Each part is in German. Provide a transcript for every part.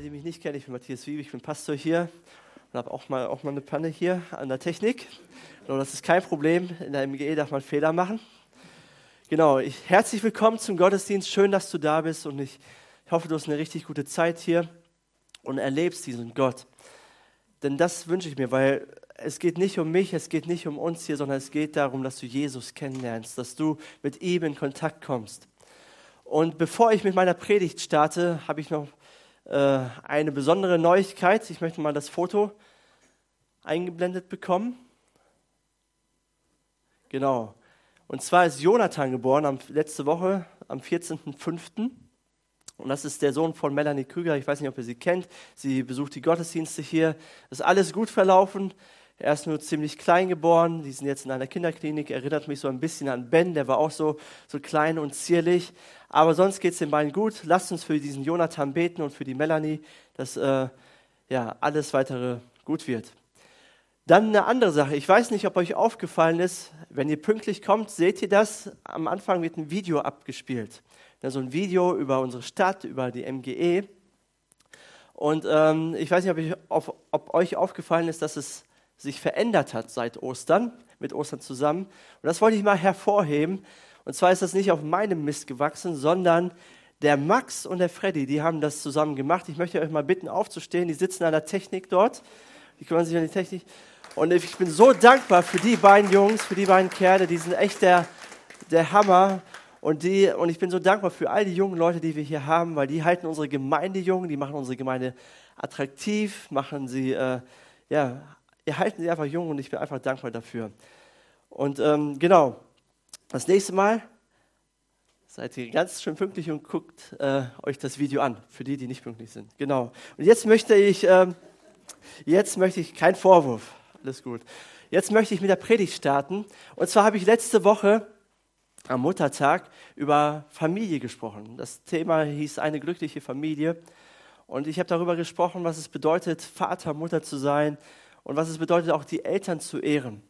Alle, die mich nicht kennen, ich bin Matthias Wiebe, ich bin Pastor hier und habe auch mal, auch mal eine Panne hier an der Technik. Genau, das ist kein Problem. In der MGE darf man Fehler machen. Genau, ich, herzlich willkommen zum Gottesdienst. Schön, dass du da bist und ich, ich hoffe, du hast eine richtig gute Zeit hier und erlebst diesen Gott. Denn das wünsche ich mir, weil es geht nicht um mich, es geht nicht um uns hier, sondern es geht darum, dass du Jesus kennenlernst, dass du mit ihm in Kontakt kommst. Und bevor ich mit meiner Predigt starte, habe ich noch äh, eine besondere Neuigkeit. Ich möchte mal das Foto eingeblendet bekommen. Genau. Und zwar ist Jonathan geboren am, letzte Woche, am 14.05. Und das ist der Sohn von Melanie Krüger. Ich weiß nicht, ob ihr sie kennt. Sie besucht die Gottesdienste hier. Ist alles gut verlaufen. Er ist nur ziemlich klein geboren. Die sind jetzt in einer Kinderklinik. Erinnert mich so ein bisschen an Ben. Der war auch so, so klein und zierlich. Aber sonst geht es den beiden gut. Lasst uns für diesen Jonathan beten und für die Melanie, dass äh, ja, alles weitere gut wird. Dann eine andere Sache. Ich weiß nicht, ob euch aufgefallen ist, wenn ihr pünktlich kommt, seht ihr das? Am Anfang wird ein Video abgespielt. Ja, so ein Video über unsere Stadt, über die MGE. Und ähm, ich weiß nicht, ob, ich, ob, ob euch aufgefallen ist, dass es sich verändert hat seit Ostern, mit Ostern zusammen. Und das wollte ich mal hervorheben. Und zwar ist das nicht auf meinem Mist gewachsen, sondern der Max und der Freddy, die haben das zusammen gemacht. Ich möchte euch mal bitten, aufzustehen. Die sitzen an der Technik dort. Die kümmern sich um die Technik. Und ich bin so dankbar für die beiden Jungs, für die beiden Kerle. Die sind echt der, der Hammer. Und, die, und ich bin so dankbar für all die jungen Leute, die wir hier haben, weil die halten unsere Gemeinde jung, die machen unsere Gemeinde attraktiv, machen sie, äh, ja, halten sie einfach jung und ich bin einfach dankbar dafür. Und ähm, genau, das nächste Mal seid ihr ganz schön pünktlich und guckt äh, euch das Video an, für die, die nicht pünktlich sind. Genau. Und jetzt möchte ich, ähm, jetzt möchte ich, kein Vorwurf, alles gut. Jetzt möchte ich mit der Predigt starten. Und zwar habe ich letzte Woche am Muttertag über Familie gesprochen. Das Thema hieß eine glückliche Familie. Und ich habe darüber gesprochen, was es bedeutet, Vater, Mutter zu sein und was es bedeutet, auch die Eltern zu ehren.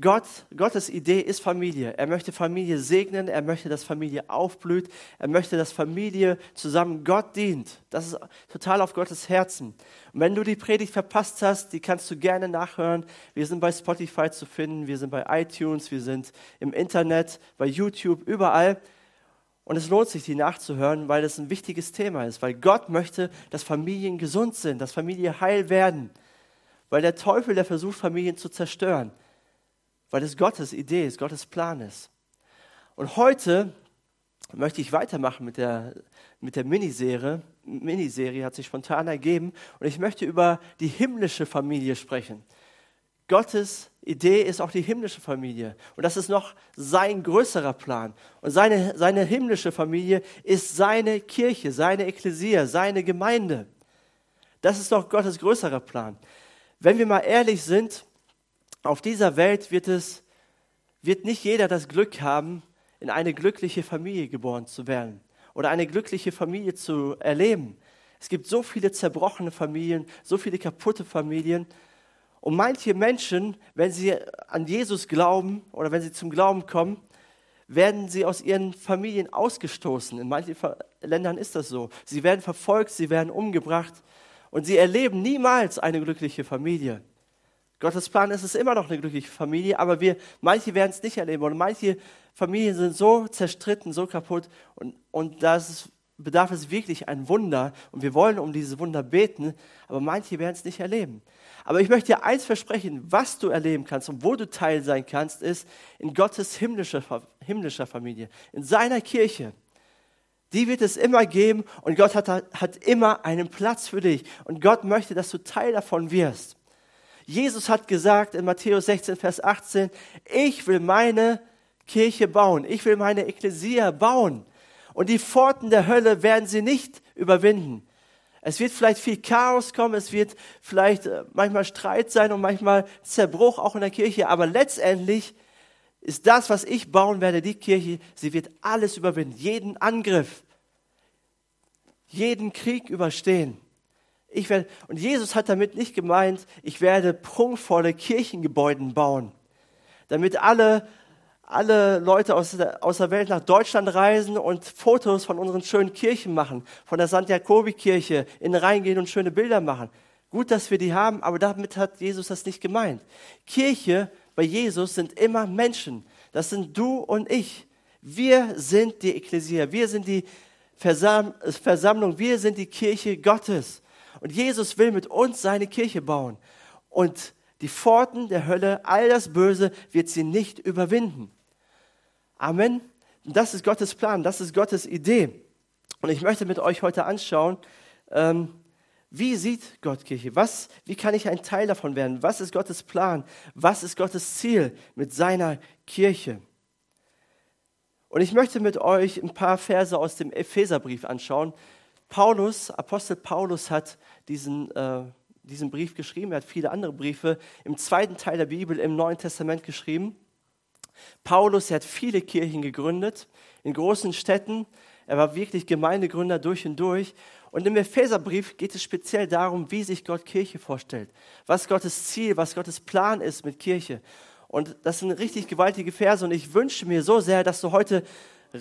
Gott, Gottes Idee ist Familie. Er möchte Familie segnen, er möchte, dass Familie aufblüht, er möchte, dass Familie zusammen Gott dient. Das ist total auf Gottes Herzen. Und wenn du die Predigt verpasst hast, die kannst du gerne nachhören. Wir sind bei Spotify zu finden, wir sind bei iTunes, wir sind im Internet, bei YouTube, überall. Und es lohnt sich, die nachzuhören, weil das ein wichtiges Thema ist, weil Gott möchte, dass Familien gesund sind, dass Familien heil werden, weil der Teufel, der versucht, Familien zu zerstören weil es Gottes Idee ist, Gottes Plan ist. Und heute möchte ich weitermachen mit der, mit der Miniserie. Miniserie hat sich spontan ergeben und ich möchte über die himmlische Familie sprechen. Gottes Idee ist auch die himmlische Familie. Und das ist noch sein größerer Plan. Und seine, seine himmlische Familie ist seine Kirche, seine Ekklesia, seine Gemeinde. Das ist noch Gottes größerer Plan. Wenn wir mal ehrlich sind, auf dieser Welt wird es, wird nicht jeder das Glück haben, in eine glückliche Familie geboren zu werden oder eine glückliche Familie zu erleben. Es gibt so viele zerbrochene Familien, so viele kaputte Familien. Und manche Menschen, wenn sie an Jesus glauben oder wenn sie zum Glauben kommen, werden sie aus ihren Familien ausgestoßen. In manchen Ländern ist das so. Sie werden verfolgt, sie werden umgebracht und sie erleben niemals eine glückliche Familie. Gottes Plan ist es immer noch eine glückliche Familie, aber wir, manche werden es nicht erleben und manche Familien sind so zerstritten, so kaputt und, und das bedarf es wirklich ein Wunder und wir wollen um dieses Wunder beten, aber manche werden es nicht erleben. Aber ich möchte dir eins versprechen, was du erleben kannst und wo du Teil sein kannst, ist in Gottes himmlischer, himmlischer Familie, in seiner Kirche. Die wird es immer geben und Gott hat, hat immer einen Platz für dich und Gott möchte, dass du Teil davon wirst. Jesus hat gesagt in Matthäus 16, Vers 18, ich will meine Kirche bauen, ich will meine Ekklesia bauen und die Pforten der Hölle werden sie nicht überwinden. Es wird vielleicht viel Chaos kommen, es wird vielleicht äh, manchmal Streit sein und manchmal Zerbruch auch in der Kirche, aber letztendlich ist das, was ich bauen werde, die Kirche, sie wird alles überwinden, jeden Angriff, jeden Krieg überstehen. Ich werde, und Jesus hat damit nicht gemeint, ich werde prunkvolle Kirchengebäude bauen, damit alle, alle Leute aus der, aus der Welt nach Deutschland reisen und Fotos von unseren schönen Kirchen machen, von der St. Jakobi-Kirche in den Rhein gehen und schöne Bilder machen. Gut, dass wir die haben, aber damit hat Jesus das nicht gemeint. Kirche bei Jesus sind immer Menschen. Das sind du und ich. Wir sind die Ekklesia, wir sind die Versammlung, wir sind die Kirche Gottes. Und Jesus will mit uns seine Kirche bauen. Und die Pforten der Hölle, all das Böse, wird sie nicht überwinden. Amen. Das ist Gottes Plan, das ist Gottes Idee. Und ich möchte mit euch heute anschauen, ähm, wie sieht Gott Kirche? Was, wie kann ich ein Teil davon werden? Was ist Gottes Plan? Was ist Gottes Ziel mit seiner Kirche? Und ich möchte mit euch ein paar Verse aus dem Epheserbrief anschauen. Paulus, Apostel Paulus hat diesen, äh, diesen Brief geschrieben. Er hat viele andere Briefe im zweiten Teil der Bibel im Neuen Testament geschrieben. Paulus, er hat viele Kirchen gegründet in großen Städten. Er war wirklich Gemeindegründer durch und durch. Und im Epheserbrief geht es speziell darum, wie sich Gott Kirche vorstellt. Was Gottes Ziel, was Gottes Plan ist mit Kirche. Und das sind richtig gewaltige Verse. Und ich wünsche mir so sehr, dass du heute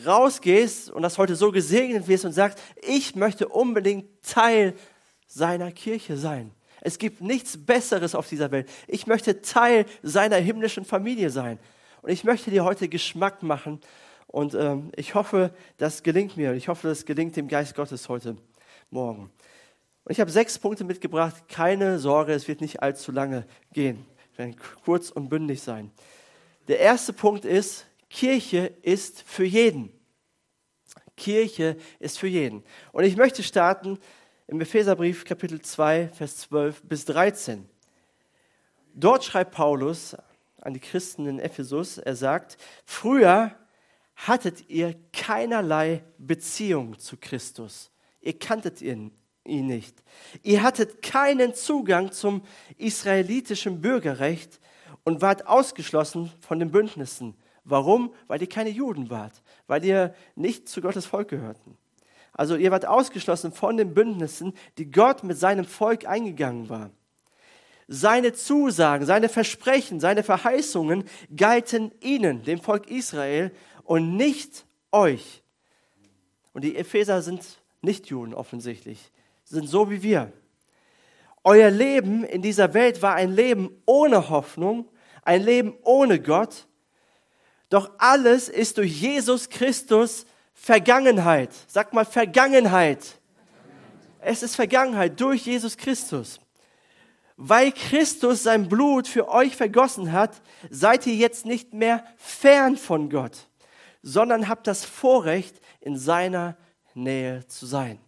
rausgehst und dass heute so gesegnet wirst und sagst, ich möchte unbedingt Teil seiner Kirche sein. Es gibt nichts Besseres auf dieser Welt. Ich möchte Teil seiner himmlischen Familie sein. Und ich möchte dir heute Geschmack machen. Und ähm, ich hoffe, das gelingt mir. Und ich hoffe, das gelingt dem Geist Gottes heute Morgen. Und ich habe sechs Punkte mitgebracht. Keine Sorge, es wird nicht allzu lange gehen. Ich werde kurz und bündig sein. Der erste Punkt ist, Kirche ist für jeden. Kirche ist für jeden. Und ich möchte starten im Epheserbrief Kapitel 2, Vers 12 bis 13. Dort schreibt Paulus an die Christen in Ephesus, er sagt, früher hattet ihr keinerlei Beziehung zu Christus. Ihr kanntet ihn, ihn nicht. Ihr hattet keinen Zugang zum israelitischen Bürgerrecht und wart ausgeschlossen von den Bündnissen. Warum? Weil ihr keine Juden wart, weil ihr nicht zu Gottes Volk gehörten. Also ihr wart ausgeschlossen von den Bündnissen, die Gott mit seinem Volk eingegangen war. Seine Zusagen, seine Versprechen, seine Verheißungen galten ihnen, dem Volk Israel, und nicht euch. Und die Epheser sind nicht Juden offensichtlich, sind so wie wir. Euer Leben in dieser Welt war ein Leben ohne Hoffnung, ein Leben ohne Gott. Doch alles ist durch Jesus Christus Vergangenheit. Sag mal Vergangenheit. Es ist Vergangenheit durch Jesus Christus. Weil Christus sein Blut für euch vergossen hat, seid ihr jetzt nicht mehr fern von Gott, sondern habt das Vorrecht, in seiner Nähe zu sein.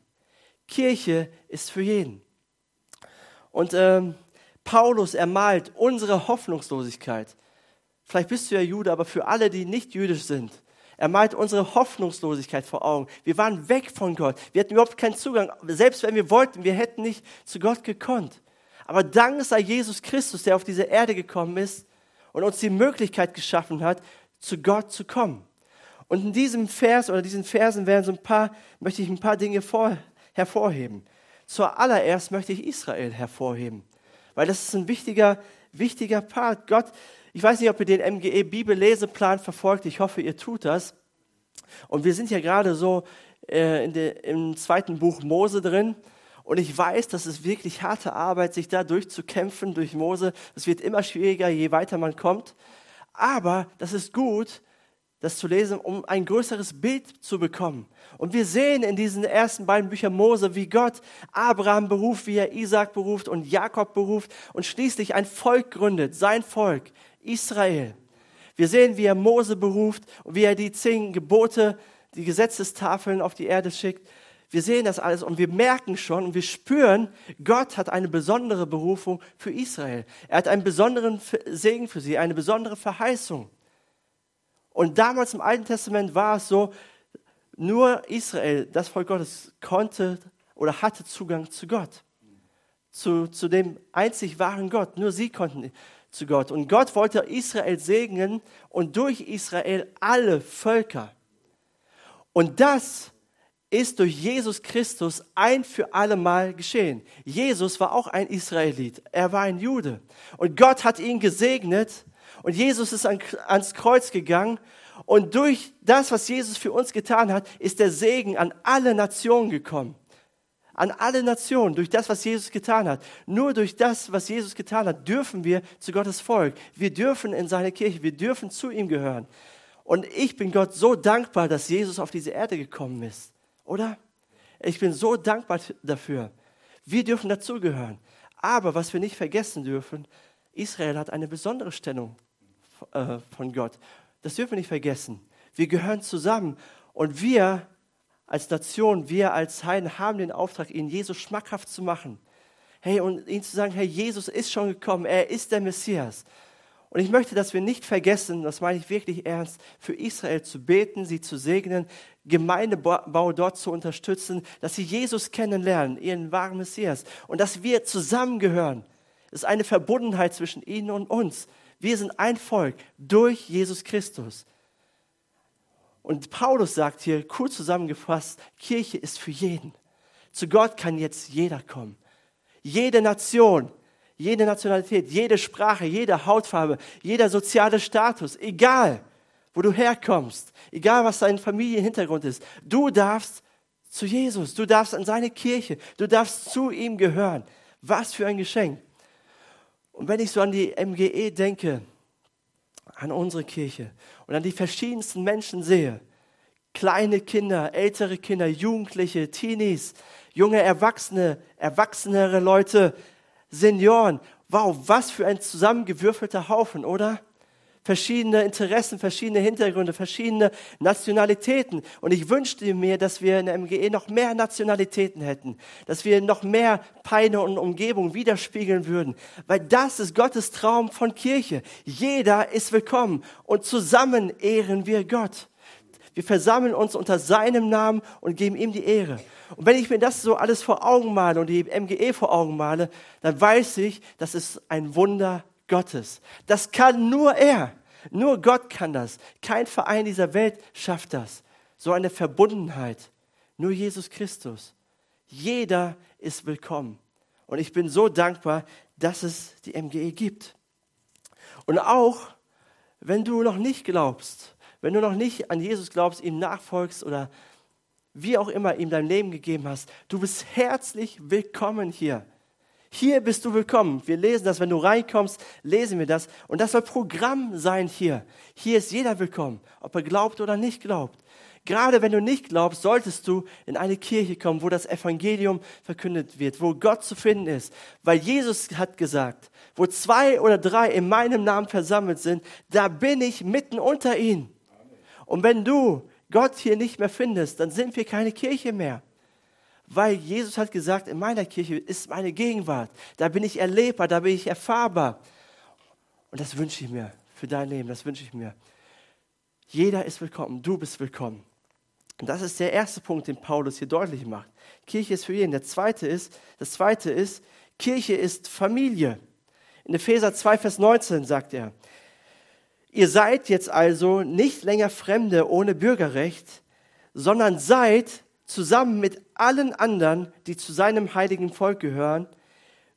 Kirche ist für jeden. Und ähm, Paulus ermalt unsere Hoffnungslosigkeit. Vielleicht bist du ja Jude, aber für alle, die nicht jüdisch sind, er malt unsere Hoffnungslosigkeit vor Augen. Wir waren weg von Gott. Wir hatten überhaupt keinen Zugang. Selbst wenn wir wollten, wir hätten nicht zu Gott gekonnt. Aber Dank sei Jesus Christus, der auf diese Erde gekommen ist und uns die Möglichkeit geschaffen hat, zu Gott zu kommen. Und in diesem Vers oder diesen Versen werden so ein paar, möchte ich ein paar Dinge vor, hervorheben. Zuallererst möchte ich Israel hervorheben, weil das ist ein wichtiger, wichtiger Part. Gott, ich weiß nicht, ob ihr den MGE Bibelleseplan verfolgt. Ich hoffe, ihr tut das. Und wir sind ja gerade so äh, in de, im zweiten Buch Mose drin. Und ich weiß, das ist wirklich harte Arbeit, sich da durchzukämpfen durch Mose. Es wird immer schwieriger, je weiter man kommt. Aber das ist gut, das zu lesen, um ein größeres Bild zu bekommen. Und wir sehen in diesen ersten beiden Büchern Mose, wie Gott Abraham beruft, wie er Isaac beruft und Jakob beruft und schließlich ein Volk gründet, sein Volk, Israel. Wir sehen, wie er Mose beruft und wie er die zehn Gebote, die Gesetzestafeln auf die Erde schickt wir sehen das alles und wir merken schon und wir spüren, Gott hat eine besondere Berufung für Israel. Er hat einen besonderen Segen für sie, eine besondere Verheißung. Und damals im Alten Testament war es so, nur Israel, das Volk Gottes, konnte oder hatte Zugang zu Gott. Zu, zu dem einzig wahren Gott. Nur sie konnten zu Gott. Und Gott wollte Israel segnen und durch Israel alle Völker. Und das ist durch Jesus Christus ein für alle Mal geschehen. Jesus war auch ein Israelit. Er war ein Jude. Und Gott hat ihn gesegnet. Und Jesus ist ans Kreuz gegangen. Und durch das, was Jesus für uns getan hat, ist der Segen an alle Nationen gekommen. An alle Nationen, durch das, was Jesus getan hat. Nur durch das, was Jesus getan hat, dürfen wir zu Gottes Volk. Wir dürfen in seine Kirche, wir dürfen zu ihm gehören. Und ich bin Gott so dankbar, dass Jesus auf diese Erde gekommen ist oder? Ich bin so dankbar dafür. Wir dürfen dazugehören. Aber was wir nicht vergessen dürfen, Israel hat eine besondere Stellung äh, von Gott. Das dürfen wir nicht vergessen. Wir gehören zusammen und wir als Nation, wir als Heiden haben den Auftrag, ihn Jesus schmackhaft zu machen. Hey, und ihnen zu sagen, hey, Jesus ist schon gekommen, er ist der Messias. Und ich möchte, dass wir nicht vergessen, das meine ich wirklich ernst, für Israel zu beten, sie zu segnen, Gemeindebau dort zu unterstützen, dass sie Jesus kennenlernen, ihren wahren Messias und dass wir zusammengehören. Es ist eine Verbundenheit zwischen ihnen und uns. Wir sind ein Volk durch Jesus Christus. Und Paulus sagt hier, kurz zusammengefasst, Kirche ist für jeden. Zu Gott kann jetzt jeder kommen. Jede Nation, jede Nationalität, jede Sprache, jede Hautfarbe, jeder soziale Status, egal wo du herkommst, egal was dein Familienhintergrund ist, du darfst zu Jesus, du darfst an seine Kirche, du darfst zu ihm gehören. Was für ein Geschenk. Und wenn ich so an die MGE denke, an unsere Kirche und an die verschiedensten Menschen sehe, kleine Kinder, ältere Kinder, Jugendliche, Teenies, junge Erwachsene, erwachsenere Leute, Senioren. Wow, was für ein zusammengewürfelter Haufen, oder? Verschiedene Interessen, verschiedene Hintergründe, verschiedene Nationalitäten. Und ich wünschte mir, dass wir in der MGE noch mehr Nationalitäten hätten, dass wir noch mehr Peine und Umgebung widerspiegeln würden. Weil das ist Gottes Traum von Kirche. Jeder ist willkommen und zusammen ehren wir Gott. Wir versammeln uns unter seinem Namen und geben ihm die Ehre. Und wenn ich mir das so alles vor Augen male und die MGE vor Augen male, dann weiß ich, das ist ein Wunder Gottes. Das kann nur er. Nur Gott kann das. Kein Verein dieser Welt schafft das. So eine Verbundenheit. Nur Jesus Christus. Jeder ist willkommen. Und ich bin so dankbar, dass es die MGE gibt. Und auch wenn du noch nicht glaubst, wenn du noch nicht an Jesus glaubst, ihm nachfolgst oder wie auch immer ihm dein Leben gegeben hast, du bist herzlich willkommen hier. Hier bist du willkommen. Wir lesen das, wenn du reinkommst, lesen wir das. Und das soll Programm sein hier. Hier ist jeder willkommen, ob er glaubt oder nicht glaubt. Gerade wenn du nicht glaubst, solltest du in eine Kirche kommen, wo das Evangelium verkündet wird, wo Gott zu finden ist. Weil Jesus hat gesagt, wo zwei oder drei in meinem Namen versammelt sind, da bin ich mitten unter ihnen. Und wenn du Gott hier nicht mehr findest, dann sind wir keine Kirche mehr. Weil Jesus hat gesagt, in meiner Kirche ist meine Gegenwart. Da bin ich erlebbar, da bin ich erfahrbar. Und das wünsche ich mir für dein Leben, das wünsche ich mir. Jeder ist willkommen, du bist willkommen. Und das ist der erste Punkt, den Paulus hier deutlich macht. Kirche ist für jeden. Der zweite ist, das zweite ist, Kirche ist Familie. In Epheser 2, Vers 19 sagt er, Ihr seid jetzt also nicht länger Fremde ohne Bürgerrecht, sondern seid zusammen mit allen anderen, die zu seinem heiligen Volk gehören,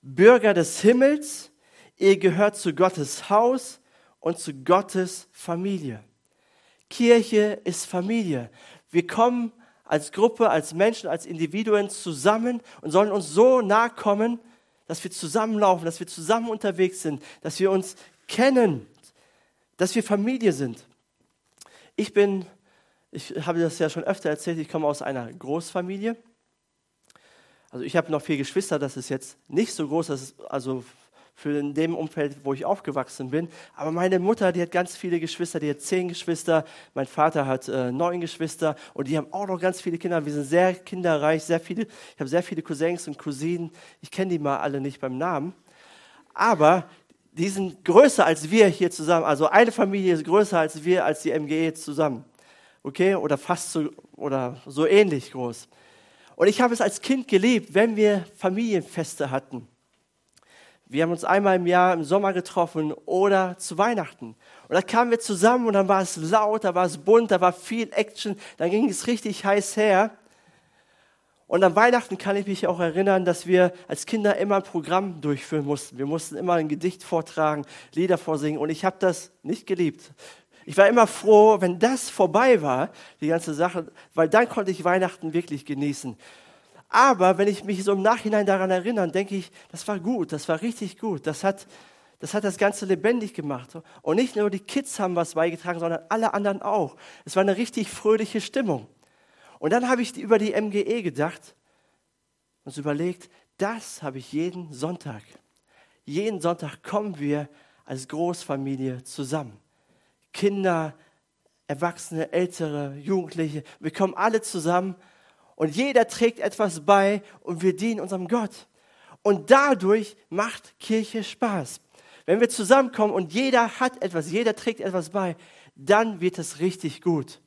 Bürger des Himmels, ihr gehört zu Gottes Haus und zu Gottes Familie. Kirche ist Familie. Wir kommen als Gruppe, als Menschen, als Individuen zusammen und sollen uns so nahe kommen, dass wir zusammenlaufen, dass wir zusammen unterwegs sind, dass wir uns kennen, dass wir Familie sind. Ich bin, ich habe das ja schon öfter erzählt, ich komme aus einer Großfamilie. Also ich habe noch vier Geschwister, das ist jetzt nicht so groß, das ist also für in dem Umfeld, wo ich aufgewachsen bin. Aber meine Mutter, die hat ganz viele Geschwister, die hat zehn Geschwister. Mein Vater hat äh, neun Geschwister und die haben auch noch ganz viele Kinder. Wir sind sehr kinderreich, sehr viele. Ich habe sehr viele Cousins und Cousinen. Ich kenne die mal alle nicht beim Namen. Aber die sind größer als wir hier zusammen. Also eine Familie ist größer als wir, als die MGE zusammen. Okay? Oder fast so, oder so ähnlich groß. Und ich habe es als Kind geliebt, wenn wir Familienfeste hatten. Wir haben uns einmal im Jahr im Sommer getroffen oder zu Weihnachten. Und da kamen wir zusammen und dann war es laut, da war es bunt, da war viel Action, dann ging es richtig heiß her. Und an Weihnachten kann ich mich auch erinnern, dass wir als Kinder immer ein Programm durchführen mussten. Wir mussten immer ein Gedicht vortragen, Lieder vorsingen und ich habe das nicht geliebt. Ich war immer froh, wenn das vorbei war, die ganze Sache, weil dann konnte ich Weihnachten wirklich genießen. Aber wenn ich mich so im Nachhinein daran erinnere, denke ich, das war gut, das war richtig gut. Das hat, das hat das Ganze lebendig gemacht. Und nicht nur die Kids haben was beigetragen, sondern alle anderen auch. Es war eine richtig fröhliche Stimmung. Und dann habe ich über die MGE gedacht und überlegt, das habe ich jeden Sonntag. Jeden Sonntag kommen wir als Großfamilie zusammen. Kinder, Erwachsene, Ältere, Jugendliche. Wir kommen alle zusammen und jeder trägt etwas bei und wir dienen unserem Gott. Und dadurch macht Kirche Spaß. Wenn wir zusammenkommen und jeder hat etwas, jeder trägt etwas bei, dann wird es richtig gut.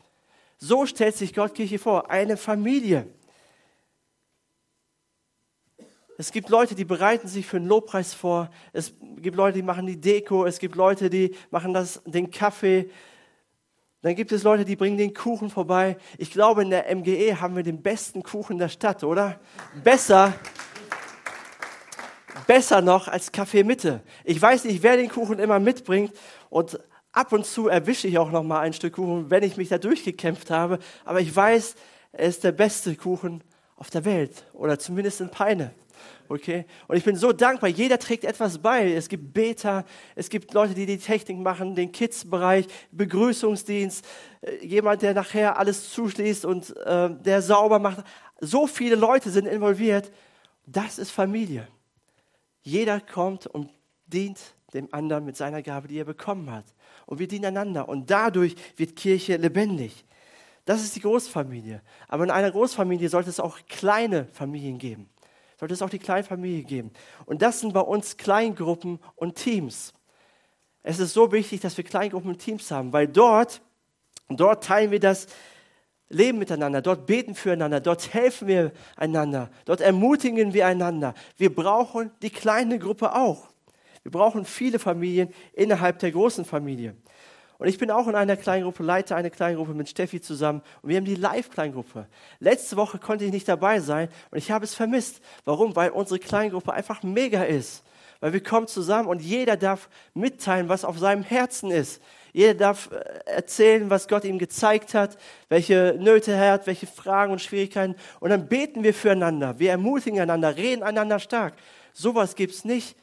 So stellt sich Gott Kirche vor, eine Familie. Es gibt Leute, die bereiten sich für einen Lobpreis vor. Es gibt Leute, die machen die Deko. Es gibt Leute, die machen das, den Kaffee. Dann gibt es Leute, die bringen den Kuchen vorbei. Ich glaube, in der MGE haben wir den besten Kuchen der Stadt, oder? Besser, besser noch als Kaffee Mitte. Ich weiß nicht, wer den Kuchen immer mitbringt und ab und zu erwische ich auch noch mal ein Stück Kuchen, wenn ich mich da durchgekämpft habe. Aber ich weiß, er ist der beste Kuchen auf der Welt oder zumindest in Peine. Okay? Und ich bin so dankbar. Jeder trägt etwas bei. Es gibt Beta, es gibt Leute, die die Technik machen, den Kids-Bereich, Begrüßungsdienst, äh, jemand, der nachher alles zuschließt und äh, der sauber macht. So viele Leute sind involviert. Das ist Familie. Jeder kommt und dient dem anderen mit seiner Gabe, die er bekommen hat. Und wir dienen einander. Und dadurch wird Kirche lebendig. Das ist die Großfamilie. Aber in einer Großfamilie sollte es auch kleine Familien geben sollte es auch die Kleinfamilie geben. Und das sind bei uns Kleingruppen und Teams. Es ist so wichtig, dass wir Kleingruppen und Teams haben, weil dort, dort teilen wir das Leben miteinander, dort beten füreinander, dort helfen wir einander, dort ermutigen wir einander. Wir brauchen die kleine Gruppe auch. Wir brauchen viele Familien innerhalb der großen Familie. Und ich bin auch in einer Kleingruppe, leite eine Kleingruppe mit Steffi zusammen. Und wir haben die Live-Kleingruppe. Letzte Woche konnte ich nicht dabei sein und ich habe es vermisst. Warum? Weil unsere Kleingruppe einfach mega ist. Weil wir kommen zusammen und jeder darf mitteilen, was auf seinem Herzen ist. Jeder darf äh, erzählen, was Gott ihm gezeigt hat, welche Nöte er hat, welche Fragen und Schwierigkeiten. Und dann beten wir füreinander. Wir ermutigen einander, reden einander stark. Sowas gibt es nicht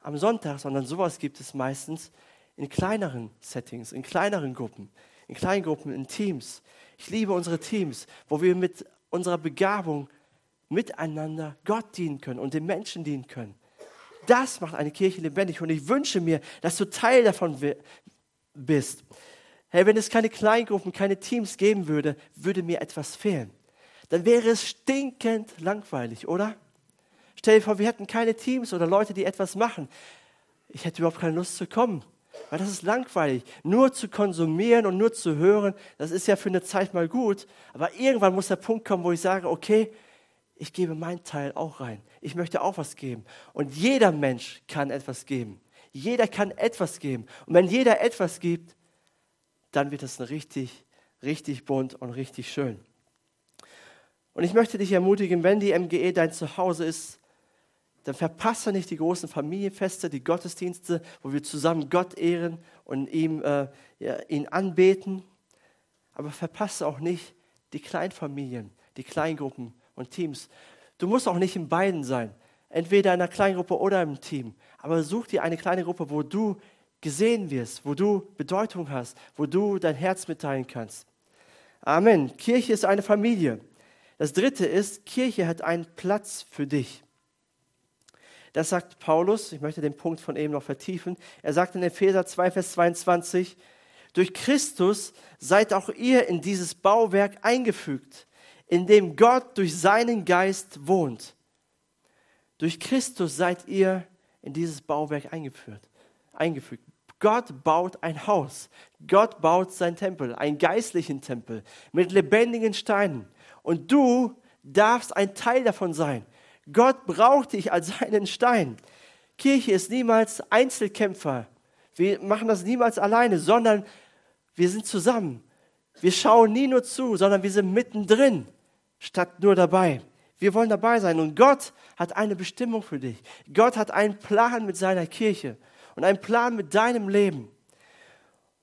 am Sonntag, sondern sowas gibt es meistens in kleineren Settings, in kleineren Gruppen, in kleinen Gruppen, in Teams. Ich liebe unsere Teams, wo wir mit unserer Begabung miteinander Gott dienen können und den Menschen dienen können. Das macht eine Kirche lebendig und ich wünsche mir, dass du Teil davon bist. Hey, wenn es keine Kleingruppen, keine Teams geben würde, würde mir etwas fehlen. Dann wäre es stinkend langweilig, oder? Stell dir vor, wir hätten keine Teams oder Leute, die etwas machen. Ich hätte überhaupt keine Lust zu kommen. Weil das ist langweilig. Nur zu konsumieren und nur zu hören, das ist ja für eine Zeit mal gut. Aber irgendwann muss der Punkt kommen, wo ich sage, okay, ich gebe meinen Teil auch rein. Ich möchte auch was geben. Und jeder Mensch kann etwas geben. Jeder kann etwas geben. Und wenn jeder etwas gibt, dann wird das richtig, richtig bunt und richtig schön. Und ich möchte dich ermutigen, wenn die MGE dein Zuhause ist, dann verpasse nicht die großen Familienfeste, die Gottesdienste, wo wir zusammen Gott ehren und ihm, äh, ja, ihn anbeten. Aber verpasse auch nicht die Kleinfamilien, die Kleingruppen und Teams. Du musst auch nicht in beiden sein, entweder in einer Kleingruppe oder im Team. Aber such dir eine kleine Gruppe, wo du gesehen wirst, wo du Bedeutung hast, wo du dein Herz mitteilen kannst. Amen. Kirche ist eine Familie. Das dritte ist, Kirche hat einen Platz für dich. Das sagt Paulus, ich möchte den Punkt von eben noch vertiefen. Er sagt in Epheser 2, Vers 22, durch Christus seid auch ihr in dieses Bauwerk eingefügt, in dem Gott durch seinen Geist wohnt. Durch Christus seid ihr in dieses Bauwerk eingeführt, eingefügt. Gott baut ein Haus. Gott baut sein Tempel, einen geistlichen Tempel mit lebendigen Steinen. Und du darfst ein Teil davon sein. Gott braucht dich als seinen Stein. Kirche ist niemals Einzelkämpfer. Wir machen das niemals alleine, sondern wir sind zusammen. Wir schauen nie nur zu, sondern wir sind mittendrin, statt nur dabei. Wir wollen dabei sein und Gott hat eine Bestimmung für dich. Gott hat einen Plan mit seiner Kirche und einen Plan mit deinem Leben.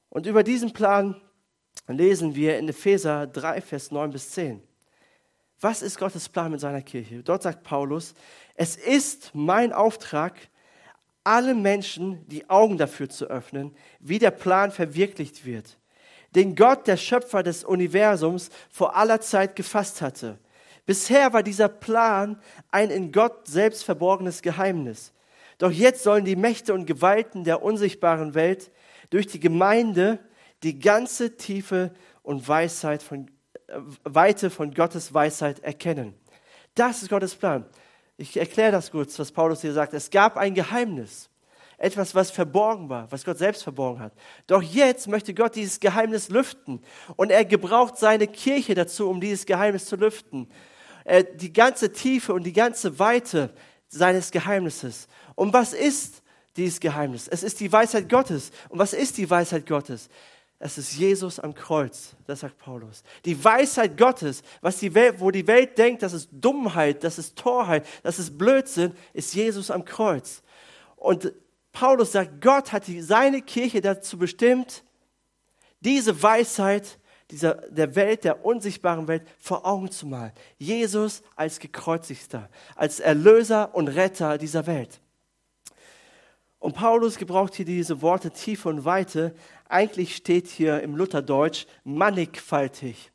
Und über diesen Plan lesen wir in Epheser 3, Vers 9 bis 10. Was ist Gottes Plan mit seiner Kirche? Dort sagt Paulus, es ist mein Auftrag, alle Menschen die Augen dafür zu öffnen, wie der Plan verwirklicht wird, den Gott, der Schöpfer des Universums, vor aller Zeit gefasst hatte Bisher war dieser Plan ein in Gott selbst verborgenes Geheimnis. Doch jetzt sollen die Mächte und Gewalten der unsichtbaren Welt durch die Gemeinde die ganze Tiefe und Weisheit von, Weite von Gottes Weisheit erkennen. Das ist Gottes Plan. Ich erkläre das kurz, was Paulus hier sagt. Es gab ein Geheimnis. Etwas, was verborgen war, was Gott selbst verborgen hat. Doch jetzt möchte Gott dieses Geheimnis lüften. Und er gebraucht seine Kirche dazu, um dieses Geheimnis zu lüften äh, die ganze Tiefe und die ganze Weite seines Geheimnisses. Und was ist dieses Geheimnis? Es ist die Weisheit Gottes. Und was ist die Weisheit Gottes? Es ist Jesus am Kreuz, das sagt Paulus. Die Weisheit Gottes, was die Welt, wo die Welt denkt, das ist Dummheit, das ist Torheit, das ist Blödsinn, ist Jesus am Kreuz. Und Paulus sagt, Gott hat die, seine Kirche dazu bestimmt, diese Weisheit dieser, der Welt, der unsichtbaren Welt vor Augen zu malen. Jesus als gekreuzigter, als Erlöser und Retter dieser Welt. Und Paulus gebraucht hier diese Worte Tiefe und Weite. Eigentlich steht hier im Lutherdeutsch mannigfaltig.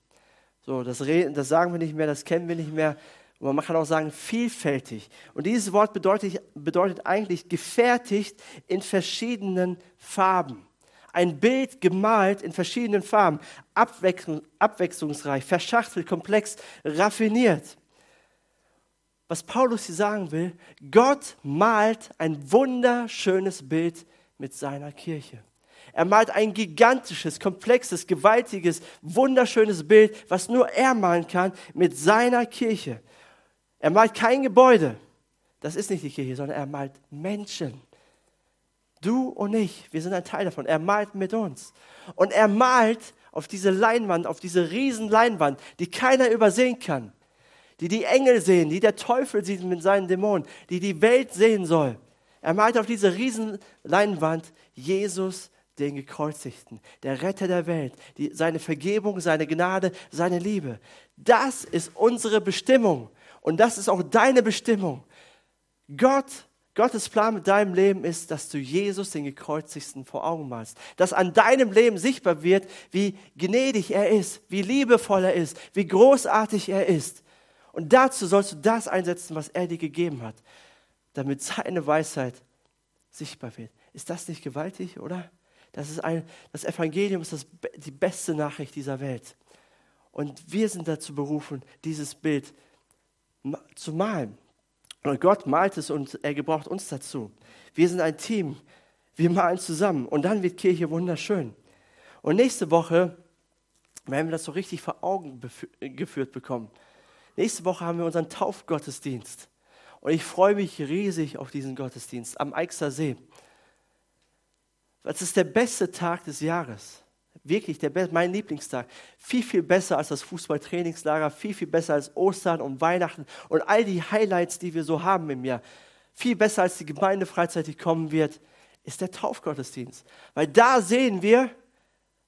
So, das, das sagen wir nicht mehr, das kennen wir nicht mehr. Man kann auch sagen vielfältig. Und dieses Wort bedeutet, bedeutet eigentlich gefertigt in verschiedenen Farben ein Bild gemalt in verschiedenen Farben, abwechslungsreich, verschachtelt, komplex, raffiniert. Was Paulus hier sagen will, Gott malt ein wunderschönes Bild mit seiner Kirche. Er malt ein gigantisches, komplexes, gewaltiges, wunderschönes Bild, was nur er malen kann, mit seiner Kirche. Er malt kein Gebäude, das ist nicht die Kirche, sondern er malt Menschen. Du und ich, wir sind ein Teil davon. Er malt mit uns. Und er malt auf diese Leinwand, auf diese riesen Leinwand, die keiner übersehen kann. Die die Engel sehen, die der Teufel sieht mit seinen Dämonen, die die Welt sehen soll. Er malt auf diese riesen Leinwand Jesus, den Gekreuzigten, der Retter der Welt, die, seine Vergebung, seine Gnade, seine Liebe. Das ist unsere Bestimmung. Und das ist auch deine Bestimmung. Gott Gottes Plan mit deinem Leben ist, dass du Jesus, den Gekreuzigsten, vor Augen malst. Dass an deinem Leben sichtbar wird, wie gnädig er ist, wie liebevoll er ist, wie großartig er ist. Und dazu sollst du das einsetzen, was er dir gegeben hat, damit seine Weisheit sichtbar wird. Ist das nicht gewaltig, oder? Das, ist ein, das Evangelium ist das, die beste Nachricht dieser Welt. Und wir sind dazu berufen, dieses Bild zu malen. Und Gott malt es und er gebraucht uns dazu. Wir sind ein Team. Wir malen zusammen und dann wird Kirche wunderschön. Und nächste Woche werden wir das so richtig vor Augen geführt bekommen. Nächste Woche haben wir unseren Taufgottesdienst. Und ich freue mich riesig auf diesen Gottesdienst am Eichser See. Das ist der beste Tag des Jahres wirklich der, mein Lieblingstag. Viel, viel besser als das Fußballtrainingslager, viel, viel besser als Ostern und Weihnachten und all die Highlights, die wir so haben im Jahr. Viel besser als die Gemeindefreizeit, die kommen wird, ist der Taufgottesdienst. Weil da sehen wir,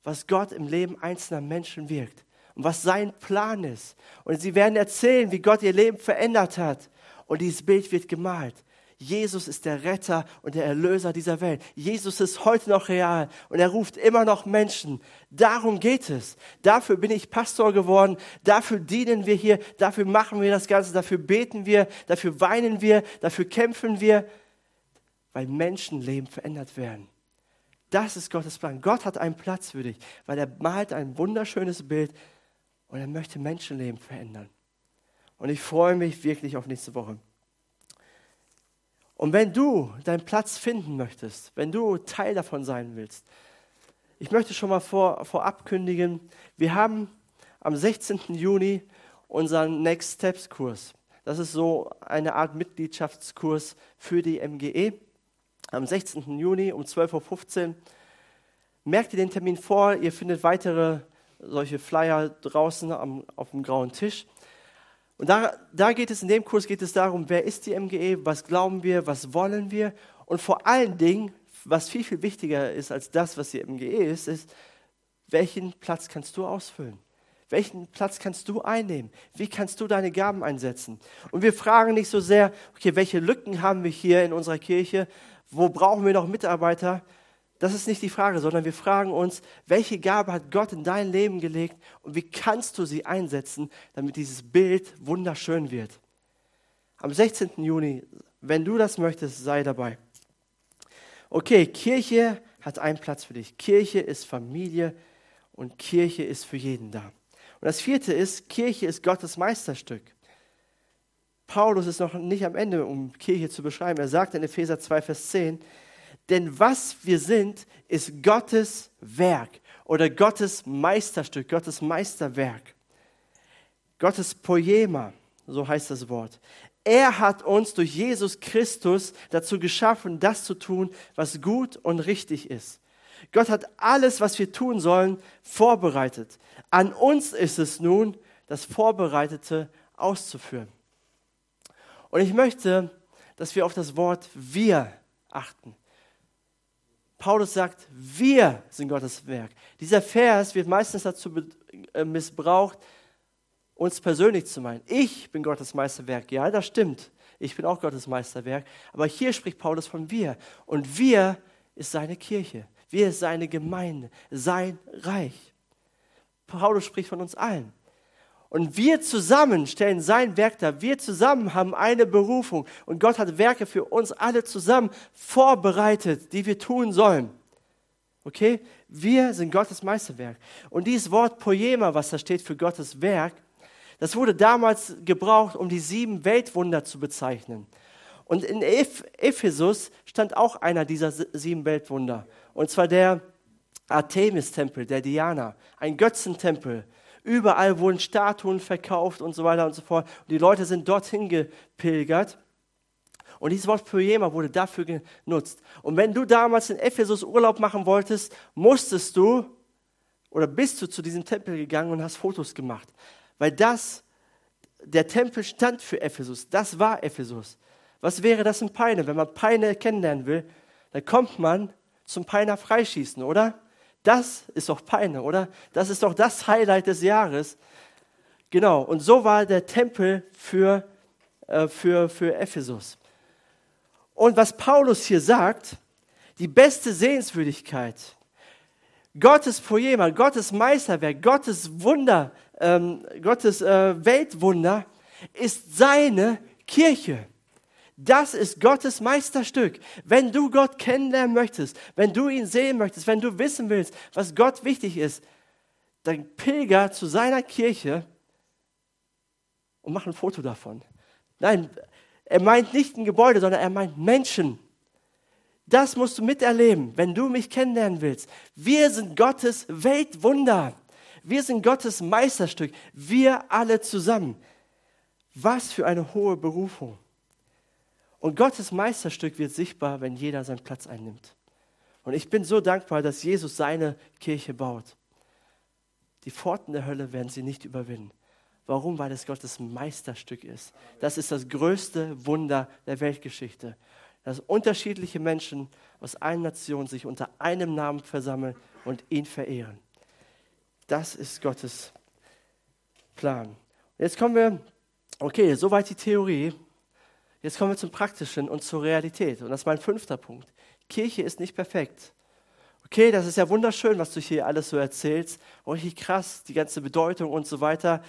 was Gott im Leben einzelner Menschen wirkt und was sein Plan ist. Und sie werden erzählen, wie Gott ihr Leben verändert hat. Und dieses Bild wird gemalt. Jesus ist der Retter und der Erlöser dieser Welt. Jesus ist heute noch real und er ruft immer noch Menschen. Darum geht es. Dafür bin ich Pastor geworden. Dafür dienen wir hier. Dafür machen wir das Ganze. Dafür beten wir. Dafür weinen wir. Dafür kämpfen wir, weil Menschenleben verändert werden. Das ist Gottes Plan. Gott hat einen Platz für dich, weil er malt ein wunderschönes Bild und er möchte Menschenleben verändern. Und ich freue mich wirklich auf nächste Woche. Und wenn du deinen Platz finden möchtest, wenn du Teil davon sein willst, ich möchte schon mal vor, vorab kündigen, wir haben am 16. Juni unseren Next Steps Kurs. Das ist so eine Art Mitgliedschaftskurs für die MGE. Am 16. Juni um 12.15 Uhr. Merkt ihr den Termin vor, ihr findet weitere solche Flyer draußen am, auf dem grauen Tisch. Und da, da geht es, in dem Kurs geht es darum, wer ist die MGE, was glauben wir, was wollen wir und vor allen Dingen, was viel, viel wichtiger ist als das, was die MGE ist, ist, welchen Platz kannst du ausfüllen? Welchen Platz kannst du einnehmen? Wie kannst du deine Gaben einsetzen? Und wir fragen nicht so sehr, okay, welche Lücken haben wir hier in unserer Kirche? Wo brauchen wir noch Mitarbeiter? Das ist nicht die Frage, sondern wir fragen uns, welche Gabe hat Gott in dein Leben gelegt und wie kannst du sie einsetzen, damit dieses Bild wunderschön wird. Am 16. Juni, wenn du das möchtest, sei dabei. Okay, Kirche hat einen Platz für dich. Kirche ist Familie und Kirche ist für jeden da. Und das vierte ist, Kirche ist Gottes Meisterstück. Paulus ist noch nicht am Ende, um Kirche zu beschreiben. Er sagt in Epheser 2, Vers 10, denn was wir sind, ist Gottes Werk oder Gottes Meisterstück, Gottes Meisterwerk. Gottes Poema, so heißt das Wort. Er hat uns durch Jesus Christus dazu geschaffen, das zu tun, was gut und richtig ist. Gott hat alles, was wir tun sollen, vorbereitet. An uns ist es nun, das Vorbereitete auszuführen. Und ich möchte, dass wir auf das Wort wir achten. Paulus sagt, wir sind Gottes Werk. Dieser Vers wird meistens dazu äh, missbraucht, uns persönlich zu meinen. Ich bin Gottes Meisterwerk. Ja, das stimmt. Ich bin auch Gottes Meisterwerk. Aber hier spricht Paulus von wir. Und wir ist seine Kirche. Wir ist seine Gemeinde, sein Reich. Paulus spricht von uns allen. Und wir zusammen stellen sein Werk dar. Wir zusammen haben eine Berufung. Und Gott hat Werke für uns alle zusammen vorbereitet, die wir tun sollen. Okay? Wir sind Gottes Meisterwerk. Und dieses Wort Poema, was da steht für Gottes Werk, das wurde damals gebraucht, um die sieben Weltwunder zu bezeichnen. Und in Ephesus stand auch einer dieser sieben Weltwunder. Und zwar der Artemis-Tempel, der Diana, ein Götzentempel Überall wurden Statuen verkauft und so weiter und so fort. Und die Leute sind dorthin gepilgert. Und dieses Wort Poema wurde dafür genutzt. Und wenn du damals in Ephesus Urlaub machen wolltest, musstest du oder bist du zu diesem Tempel gegangen und hast Fotos gemacht. Weil das, der Tempel stand für Ephesus. Das war Ephesus. Was wäre das in Peine? Wenn man Peine kennenlernen will, dann kommt man zum Peiner Freischießen, oder? Das ist doch Peine, oder? Das ist doch das Highlight des Jahres. Genau, und so war der Tempel für, äh, für, für Ephesus. Und was Paulus hier sagt, die beste Sehenswürdigkeit, Gottes Poema, Gottes Meisterwerk, Gottes Wunder, ähm, Gottes äh, Weltwunder ist seine Kirche. Das ist Gottes Meisterstück. Wenn du Gott kennenlernen möchtest, wenn du ihn sehen möchtest, wenn du wissen willst, was Gott wichtig ist, dann pilger zu seiner Kirche und mach ein Foto davon. Nein, er meint nicht ein Gebäude, sondern er meint Menschen. Das musst du miterleben, wenn du mich kennenlernen willst. Wir sind Gottes Weltwunder. Wir sind Gottes Meisterstück. Wir alle zusammen. Was für eine hohe Berufung. Und Gottes Meisterstück wird sichtbar, wenn jeder seinen Platz einnimmt. Und ich bin so dankbar, dass Jesus seine Kirche baut. Die Pforten der Hölle werden sie nicht überwinden. Warum? Weil es Gottes Meisterstück ist. Das ist das größte Wunder der Weltgeschichte. Dass unterschiedliche Menschen aus allen Nationen sich unter einem Namen versammeln und ihn verehren. Das ist Gottes Plan. Jetzt kommen wir, okay, soweit die Theorie. Jetzt kommen wir zum Praktischen und zur Realität. Und das ist mein fünfter Punkt. Kirche ist nicht perfekt. Okay, das ist ja wunderschön, was du hier alles so erzählst. Richtig krass, die ganze Bedeutung und so weiter.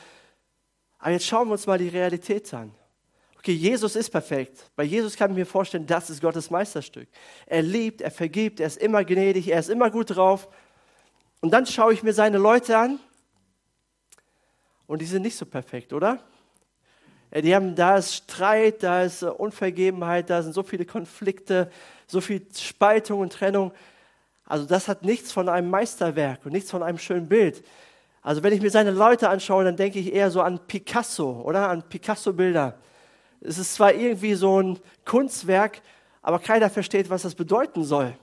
Aber jetzt schauen wir uns mal die Realität an. Okay, Jesus ist perfekt. Bei Jesus kann ich mir vorstellen, das ist Gottes Meisterstück. Er liebt, er vergibt, er ist immer gnädig, er ist immer gut drauf. Und dann schaue ich mir seine Leute an und die sind nicht so perfekt, oder? Äh, die haben, da ist Streit, da ist äh, Unvergebenheit, da sind so viele Konflikte, so viel Spaltung und Trennung. Also das hat nichts von einem Meisterwerk und nichts von einem schönen Bild. Also wenn ich mir seine Leute anschaue, dann denke ich eher so an Picasso oder an Picasso-Bilder. Es ist zwar irgendwie so ein Kunstwerk, aber keiner versteht, was das bedeuten soll.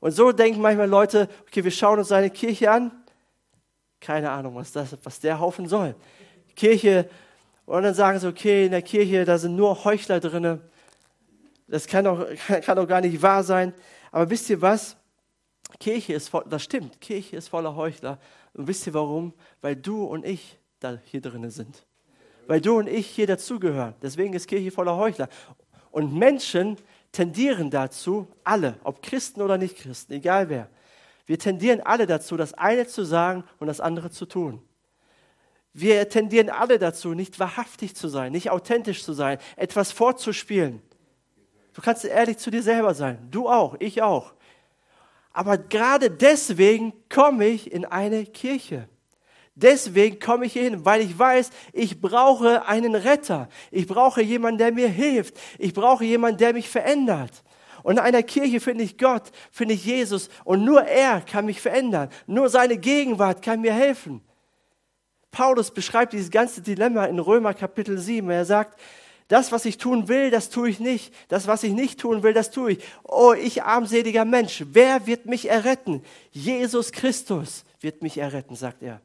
Und so denken manchmal Leute, okay, wir schauen uns seine Kirche an. Keine Ahnung, was, das, was der Haufen soll. Kirche, und dann sagen sie, okay, in der Kirche, da sind nur Heuchler drin. Das kann doch, kann gar nicht wahr sein. Aber wisst ihr was? Kirche ist voll, das stimmt, Kirche ist voller Heuchler. Und wisst ihr warum? Weil du und ich da hier drin sind. Weil du und ich hier dazugehören. Deswegen ist Kirche voller Heuchler. Und Menschen tendieren dazu, alle, ob Christen oder nicht Christen, egal wer. Wir tendieren alle dazu, das eine zu sagen und das andere zu tun. Wir tendieren alle dazu, nicht wahrhaftig zu sein, nicht authentisch zu sein, etwas vorzuspielen. Du kannst ehrlich zu dir selber sein. Du auch, ich auch. Aber gerade deswegen komme ich in eine Kirche. Deswegen komme ich hier hin, weil ich weiß, ich brauche einen Retter. Ich brauche jemanden, der mir hilft. Ich brauche jemanden, der mich verändert. Und in einer Kirche finde ich Gott, finde ich Jesus. Und nur er kann mich verändern. Nur seine Gegenwart kann mir helfen. Paulus beschreibt dieses ganze Dilemma in Römer Kapitel 7. Er sagt, das, was ich tun will, das tue ich nicht. Das, was ich nicht tun will, das tue ich. Oh, ich armseliger Mensch, wer wird mich erretten? Jesus Christus wird mich erretten, sagt er.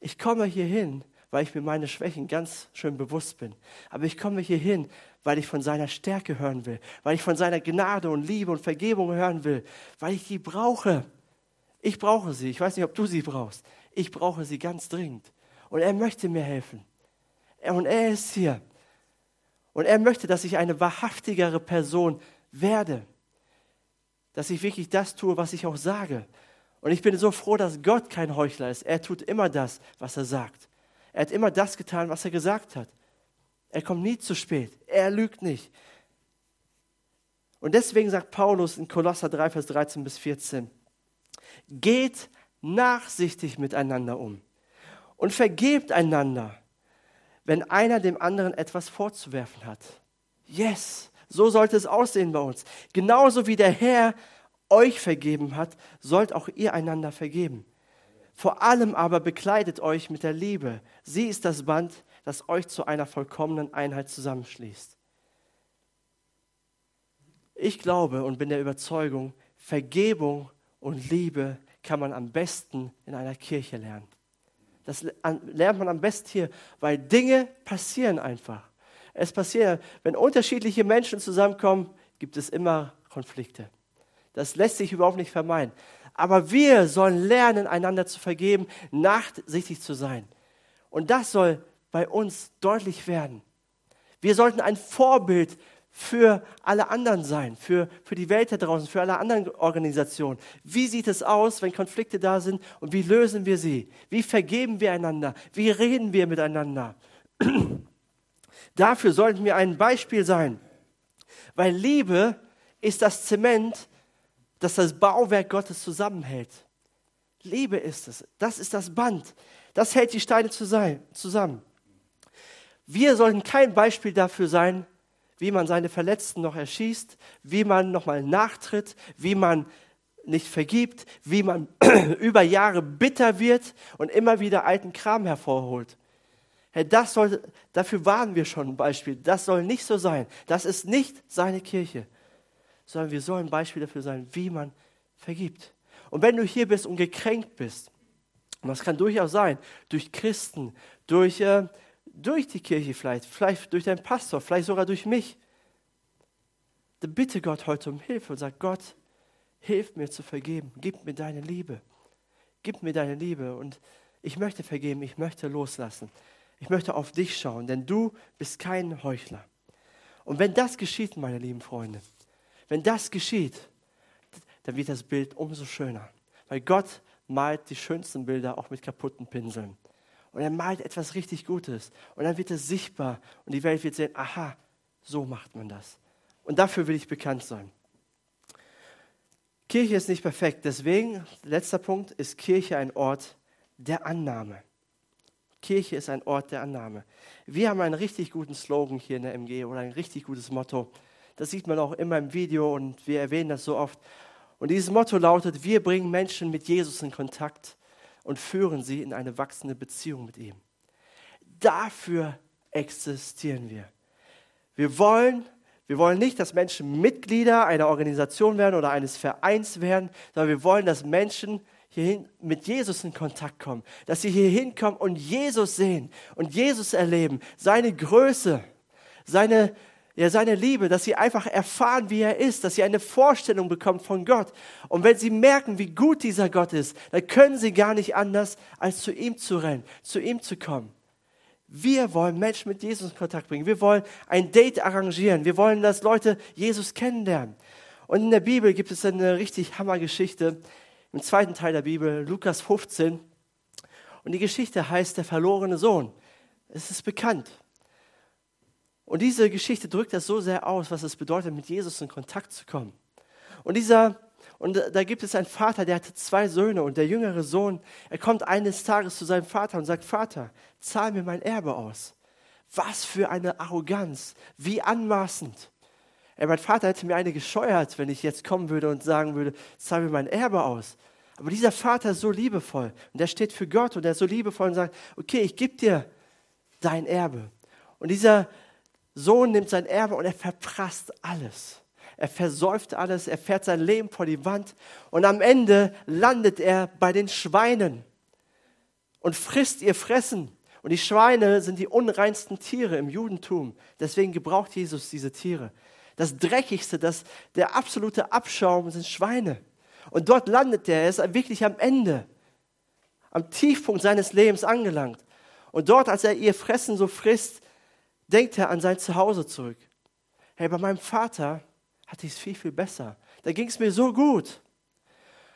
Ich komme hier hin, weil ich mir meine Schwächen ganz schön bewusst bin. Aber ich komme hier hin, weil ich von seiner Stärke hören will, weil ich von seiner Gnade und Liebe und Vergebung hören will, weil ich die brauche. Ich brauche sie. Ich weiß nicht, ob du sie brauchst. Ich brauche sie ganz dringend. Und er möchte mir helfen. Und er ist hier. Und er möchte, dass ich eine wahrhaftigere Person werde. Dass ich wirklich das tue, was ich auch sage. Und ich bin so froh, dass Gott kein Heuchler ist. Er tut immer das, was er sagt. Er hat immer das getan, was er gesagt hat. Er kommt nie zu spät. Er lügt nicht. Und deswegen sagt Paulus in Kolosser 3, Vers 13 bis 14, geht nachsichtig miteinander um und vergebt einander, wenn einer dem anderen etwas vorzuwerfen hat. Yes, so sollte es aussehen bei uns. Genauso wie der Herr euch vergeben hat, sollt auch ihr einander vergeben. Vor allem aber bekleidet euch mit der Liebe. Sie ist das Band, das euch zu einer vollkommenen Einheit zusammenschließt. Ich glaube und bin der Überzeugung, Vergebung und Liebe kann man am besten in einer Kirche lernen. Das lernt man am besten hier, weil Dinge passieren einfach. Es passiert, wenn unterschiedliche Menschen zusammenkommen, gibt es immer Konflikte. Das lässt sich überhaupt nicht vermeiden. Aber wir sollen lernen, einander zu vergeben, nachsichtig zu sein. Und das soll bei uns deutlich werden. Wir sollten ein Vorbild für alle anderen sein, für, für die Welt da draußen, für alle anderen Organisationen. Wie sieht es aus, wenn Konflikte da sind und wie lösen wir sie? Wie vergeben wir einander? Wie reden wir miteinander? Dafür sollten wir ein Beispiel sein, weil Liebe ist das Zement, das das Bauwerk Gottes zusammenhält. Liebe ist es, das ist das Band, das hält die Steine zusammen. Wir sollten kein Beispiel dafür sein, wie man seine Verletzten noch erschießt, wie man nochmal nachtritt, wie man nicht vergibt, wie man über Jahre bitter wird und immer wieder alten Kram hervorholt. Herr, das soll, dafür waren wir schon ein Beispiel. Das soll nicht so sein. Das ist nicht seine Kirche, sondern wir sollen ein Beispiel dafür sein, wie man vergibt. Und wenn du hier bist und gekränkt bist, und das kann durchaus sein, durch Christen, durch äh, durch die Kirche vielleicht, vielleicht durch deinen Pastor, vielleicht sogar durch mich. Dann bitte Gott heute um Hilfe und sag, Gott, hilf mir zu vergeben, gib mir deine Liebe, gib mir deine Liebe und ich möchte vergeben, ich möchte loslassen, ich möchte auf dich schauen, denn du bist kein Heuchler. Und wenn das geschieht, meine lieben Freunde, wenn das geschieht, dann wird das Bild umso schöner, weil Gott malt die schönsten Bilder auch mit kaputten Pinseln und er malt etwas richtig Gutes und dann wird es sichtbar und die Welt wird sehen, aha, so macht man das. Und dafür will ich bekannt sein. Kirche ist nicht perfekt, deswegen, letzter Punkt, ist Kirche ein Ort der Annahme. Kirche ist ein Ort der Annahme. Wir haben einen richtig guten Slogan hier in der MG oder ein richtig gutes Motto. Das sieht man auch immer im Video und wir erwähnen das so oft. Und dieses Motto lautet, wir bringen Menschen mit Jesus in Kontakt und führen sie in eine wachsende Beziehung mit ihm. Dafür existieren wir. Wir wollen, wir wollen nicht, dass Menschen Mitglieder einer Organisation werden oder eines Vereins werden, sondern wir wollen, dass Menschen hierhin mit Jesus in Kontakt kommen, dass sie hier hinkommen und Jesus sehen und Jesus erleben, seine Größe, seine, ja, seine Liebe, dass sie einfach erfahren, wie er ist, dass sie eine Vorstellung bekommen von Gott. Und wenn sie merken, wie gut dieser Gott ist, dann können sie gar nicht anders, als zu ihm zu rennen, zu ihm zu kommen. Wir wollen Menschen mit Jesus in Kontakt bringen. Wir wollen ein Date arrangieren. Wir wollen, dass Leute Jesus kennenlernen. Und in der Bibel gibt es eine richtig Hammergeschichte im zweiten Teil der Bibel, Lukas 15. Und die Geschichte heißt der verlorene Sohn. Es ist bekannt. Und diese Geschichte drückt das so sehr aus, was es bedeutet, mit Jesus in Kontakt zu kommen. Und dieser und da gibt es einen Vater, der hatte zwei Söhne und der jüngere Sohn, er kommt eines Tages zu seinem Vater und sagt, Vater, zahl mir mein Erbe aus. Was für eine Arroganz, wie anmaßend. Ey, mein Vater hätte mir eine gescheuert, wenn ich jetzt kommen würde und sagen würde, zahl mir mein Erbe aus. Aber dieser Vater ist so liebevoll und der steht für Gott und er ist so liebevoll und sagt, okay, ich gebe dir dein Erbe. Und dieser Sohn nimmt sein Erbe und er verprasst alles er versäuft alles, er fährt sein Leben vor die Wand und am Ende landet er bei den Schweinen und frisst ihr Fressen. Und die Schweine sind die unreinsten Tiere im Judentum. Deswegen gebraucht Jesus diese Tiere. Das Dreckigste, das, der absolute Abschaum sind Schweine. Und dort landet er. Er ist wirklich am Ende, am Tiefpunkt seines Lebens angelangt. Und dort, als er ihr Fressen so frisst, denkt er an sein Zuhause zurück. Hey, bei meinem Vater, hatte ich es viel, viel besser. Da ging es mir so gut.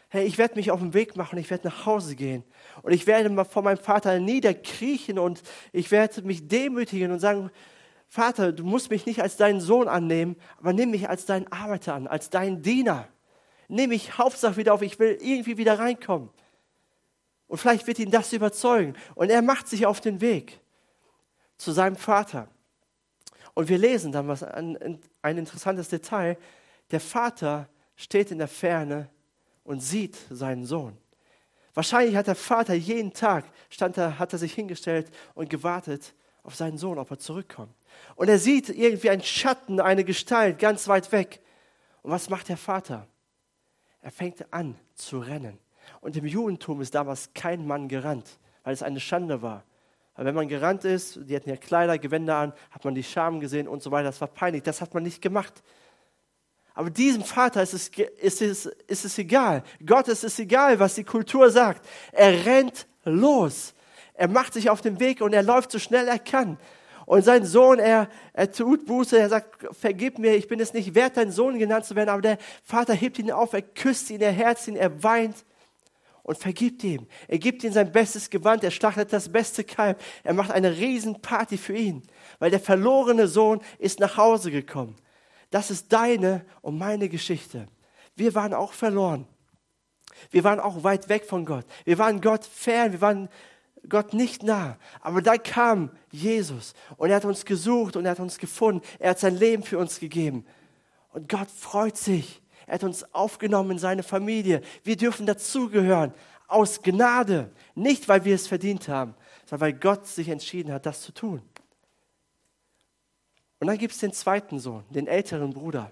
Hey, ich werde mich auf den Weg machen, ich werde nach Hause gehen und ich werde mal vor meinem Vater niederkriechen und ich werde mich demütigen und sagen, Vater, du musst mich nicht als deinen Sohn annehmen, aber nimm mich als deinen Arbeiter an, als deinen Diener. Nimm mich Hauptsache wieder auf, ich will irgendwie wieder reinkommen. Und vielleicht wird ihn das überzeugen. Und er macht sich auf den Weg zu seinem Vater. Und wir lesen dann was, ein, ein interessantes Detail. Der Vater steht in der Ferne und sieht seinen Sohn. Wahrscheinlich hat der Vater jeden Tag, stand er, hat er sich hingestellt und gewartet auf seinen Sohn, ob er zurückkommt. Und er sieht irgendwie einen Schatten, eine Gestalt ganz weit weg. Und was macht der Vater? Er fängt an zu rennen. Und im Judentum ist damals kein Mann gerannt, weil es eine Schande war. Wenn man gerannt ist, die hatten ja Kleider, Gewänder an, hat man die Scham gesehen und so weiter. Das war peinlich. Das hat man nicht gemacht. Aber diesem Vater ist es, ist, es, ist es egal. Gott ist es egal, was die Kultur sagt. Er rennt los. Er macht sich auf den Weg und er läuft so schnell er kann. Und sein Sohn, er, er tut Buße, er sagt, vergib mir, ich bin es nicht wert, dein Sohn genannt zu werden. Aber der Vater hebt ihn auf, er küsst ihn, er herzt ihn, er weint und vergibt ihm. Er gibt ihm sein bestes Gewand, er schlachtet das beste Kalb, er macht eine Riesenparty für ihn, weil der verlorene Sohn ist nach Hause gekommen. Das ist deine und meine Geschichte. Wir waren auch verloren. Wir waren auch weit weg von Gott. Wir waren Gott fern, wir waren Gott nicht nah. Aber da kam Jesus und er hat uns gesucht und er hat uns gefunden. Er hat sein Leben für uns gegeben. Und Gott freut sich er hat uns aufgenommen in seine Familie. Wir dürfen dazugehören. Aus Gnade. Nicht, weil wir es verdient haben, sondern weil Gott sich entschieden hat, das zu tun. Und dann gibt es den zweiten Sohn, den älteren Bruder.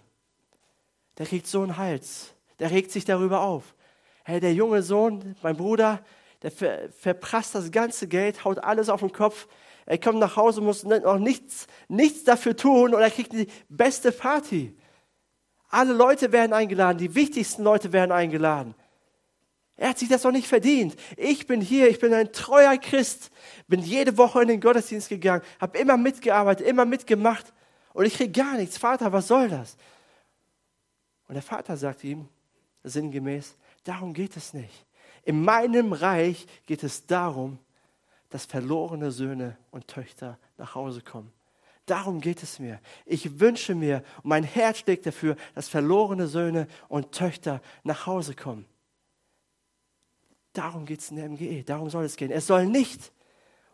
Der kriegt so einen Hals. Der regt sich darüber auf. Hey, der junge Sohn, mein Bruder, der ver verprasst das ganze Geld, haut alles auf den Kopf. Er kommt nach Hause, muss noch nichts, nichts dafür tun und er kriegt die beste Party. Alle Leute werden eingeladen, die wichtigsten Leute werden eingeladen. Er hat sich das doch nicht verdient. Ich bin hier, ich bin ein treuer Christ, bin jede Woche in den Gottesdienst gegangen, habe immer mitgearbeitet, immer mitgemacht und ich kriege gar nichts. Vater, was soll das? Und der Vater sagt ihm sinngemäß, darum geht es nicht. In meinem Reich geht es darum, dass verlorene Söhne und Töchter nach Hause kommen. Darum geht es mir. Ich wünsche mir mein Herz schlägt dafür, dass verlorene Söhne und Töchter nach Hause kommen. Darum geht es in der MGE. Darum soll es gehen. Es soll nicht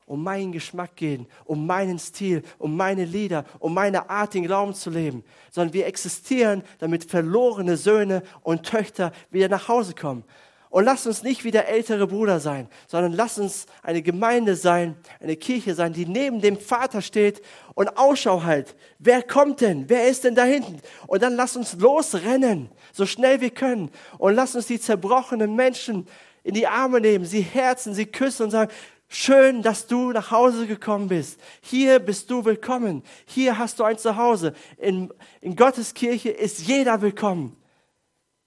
um meinen Geschmack gehen, um meinen Stil, um meine Lieder, um meine Art, den Glauben zu leben, sondern wir existieren, damit verlorene Söhne und Töchter wieder nach Hause kommen. Und lass uns nicht wie der ältere Bruder sein, sondern lass uns eine Gemeinde sein, eine Kirche sein, die neben dem Vater steht und Ausschau hält. Wer kommt denn? Wer ist denn da hinten? Und dann lass uns losrennen, so schnell wir können. Und lass uns die zerbrochenen Menschen in die Arme nehmen, sie herzen, sie küssen und sagen, schön, dass du nach Hause gekommen bist. Hier bist du willkommen. Hier hast du ein Zuhause. In, in Gottes Kirche ist jeder willkommen.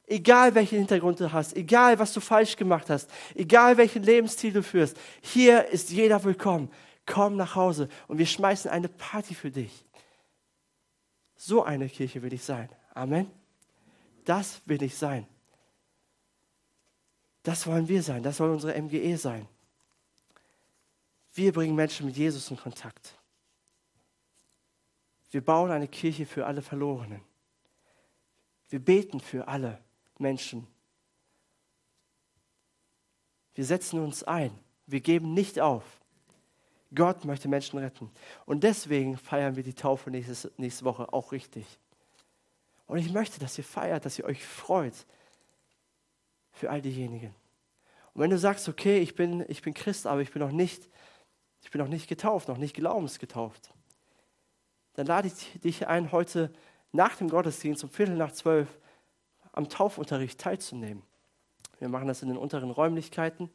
Egal welchen Hintergrund du hast, egal was du falsch gemacht hast, egal welchen Lebensstil du führst, hier ist jeder willkommen. Komm nach Hause und wir schmeißen eine Party für dich. So eine Kirche will ich sein. Amen. Das will ich sein. Das wollen wir sein. Das soll unsere MGE sein. Wir bringen Menschen mit Jesus in Kontakt. Wir bauen eine Kirche für alle Verlorenen. Wir beten für alle Menschen. Wir setzen uns ein. Wir geben nicht auf. Gott möchte Menschen retten. Und deswegen feiern wir die Taufe nächstes, nächste Woche auch richtig. Und ich möchte, dass ihr feiert, dass ihr euch freut für all diejenigen. Und wenn du sagst, okay, ich bin, ich bin Christ, aber ich bin noch nicht, ich bin noch nicht getauft, noch nicht glaubensgetauft, dann lade ich dich ein, heute nach dem Gottesdienst um Viertel nach zwölf am Taufunterricht teilzunehmen. Wir machen das in den unteren Räumlichkeiten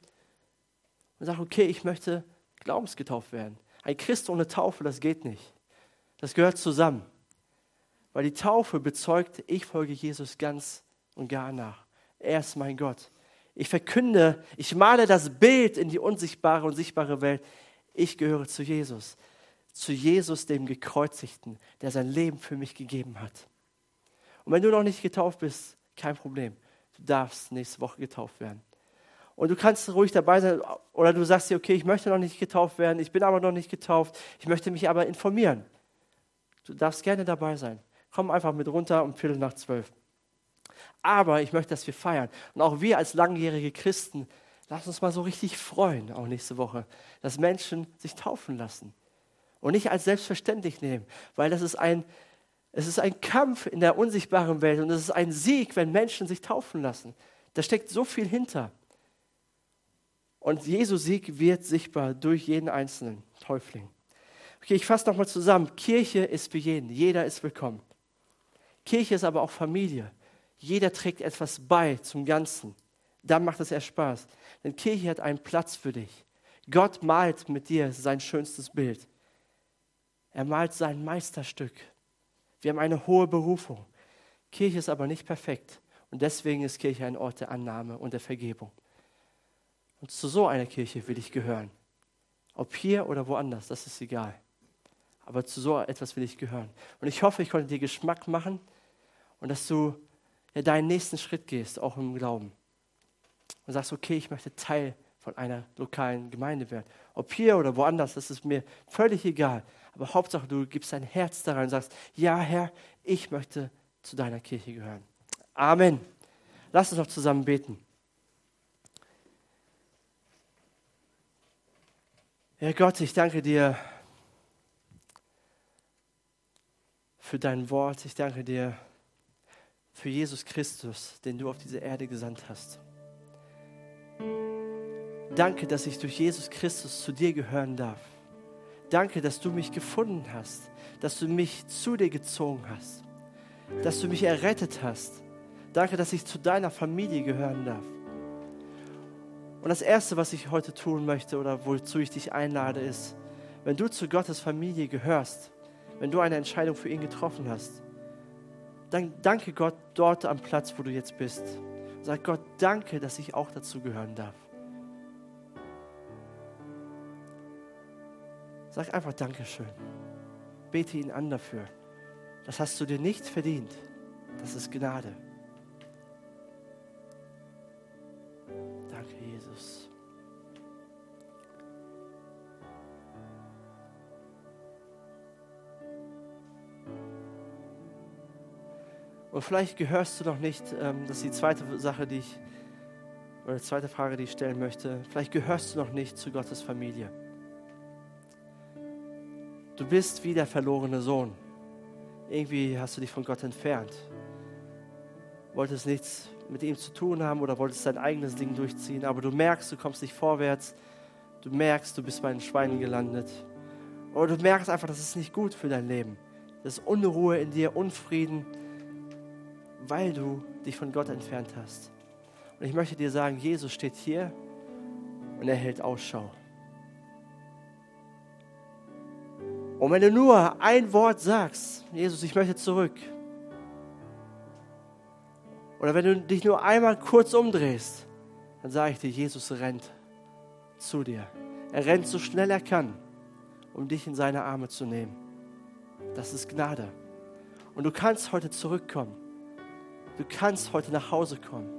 und sagen, okay, ich möchte glaubensgetauft werden. Ein Christ ohne Taufe, das geht nicht. Das gehört zusammen. Weil die Taufe bezeugt, ich folge Jesus ganz und gar nach. Er ist mein Gott. Ich verkünde, ich male das Bild in die unsichtbare und sichtbare Welt. Ich gehöre zu Jesus. Zu Jesus, dem Gekreuzigten, der sein Leben für mich gegeben hat. Und wenn du noch nicht getauft bist, kein Problem. Du darfst nächste Woche getauft werden. Und du kannst ruhig dabei sein oder du sagst dir, okay, ich möchte noch nicht getauft werden, ich bin aber noch nicht getauft, ich möchte mich aber informieren. Du darfst gerne dabei sein. Komm einfach mit runter um Viertel nach zwölf. Aber ich möchte, dass wir feiern. Und auch wir als langjährige Christen, lass uns mal so richtig freuen, auch nächste Woche, dass Menschen sich taufen lassen. Und nicht als selbstverständlich nehmen, weil das ist ein, es ist ein Kampf in der unsichtbaren Welt und es ist ein Sieg, wenn Menschen sich taufen lassen. Da steckt so viel hinter. Und Jesu Sieg wird sichtbar durch jeden einzelnen Täufling. Okay, ich fasse nochmal zusammen. Kirche ist für jeden. Jeder ist willkommen. Kirche ist aber auch Familie. Jeder trägt etwas bei zum Ganzen. Dann macht es erst Spaß. Denn Kirche hat einen Platz für dich. Gott malt mit dir sein schönstes Bild. Er malt sein Meisterstück. Wir haben eine hohe Berufung. Kirche ist aber nicht perfekt. Und deswegen ist Kirche ein Ort der Annahme und der Vergebung. Und zu so einer Kirche will ich gehören. Ob hier oder woanders, das ist egal. Aber zu so etwas will ich gehören. Und ich hoffe, ich konnte dir Geschmack machen und dass du ja, deinen nächsten Schritt gehst, auch im Glauben. Und sagst, okay, ich möchte Teil von einer lokalen Gemeinde werden. Ob hier oder woanders, das ist mir völlig egal. Aber Hauptsache, du gibst dein Herz daran und sagst, ja Herr, ich möchte zu deiner Kirche gehören. Amen. Lass uns noch zusammen beten. Herr Gott, ich danke dir für dein Wort. Ich danke dir für Jesus Christus, den du auf diese Erde gesandt hast. Danke, dass ich durch Jesus Christus zu dir gehören darf. Danke, dass du mich gefunden hast, dass du mich zu dir gezogen hast, dass du mich errettet hast. Danke, dass ich zu deiner Familie gehören darf. Und das Erste, was ich heute tun möchte oder wozu ich dich einlade, ist, wenn du zu Gottes Familie gehörst, wenn du eine Entscheidung für ihn getroffen hast, dann danke Gott dort am Platz, wo du jetzt bist. Sag Gott, danke, dass ich auch dazu gehören darf. Sag einfach Dankeschön. Bete ihn an dafür. Das hast du dir nicht verdient. Das ist Gnade. Danke, Jesus. Und vielleicht gehörst du noch nicht, ähm, das ist die zweite Sache, die ich, oder die zweite Frage, die ich stellen möchte. Vielleicht gehörst du noch nicht zu Gottes Familie. Du bist wie der verlorene Sohn. Irgendwie hast du dich von Gott entfernt. wolltest nichts mit ihm zu tun haben oder wolltest dein eigenes Ding durchziehen, aber du merkst, du kommst nicht vorwärts, du merkst, du bist bei den Schweinen gelandet. Oder du merkst einfach, das ist nicht gut für dein Leben. Das ist Unruhe in dir, Unfrieden, weil du dich von Gott entfernt hast. Und ich möchte dir sagen, Jesus steht hier und er hält Ausschau. Und wenn du nur ein Wort sagst, Jesus, ich möchte zurück, oder wenn du dich nur einmal kurz umdrehst, dann sage ich dir, Jesus rennt zu dir. Er rennt so schnell er kann, um dich in seine Arme zu nehmen. Das ist Gnade. Und du kannst heute zurückkommen. Du kannst heute nach Hause kommen.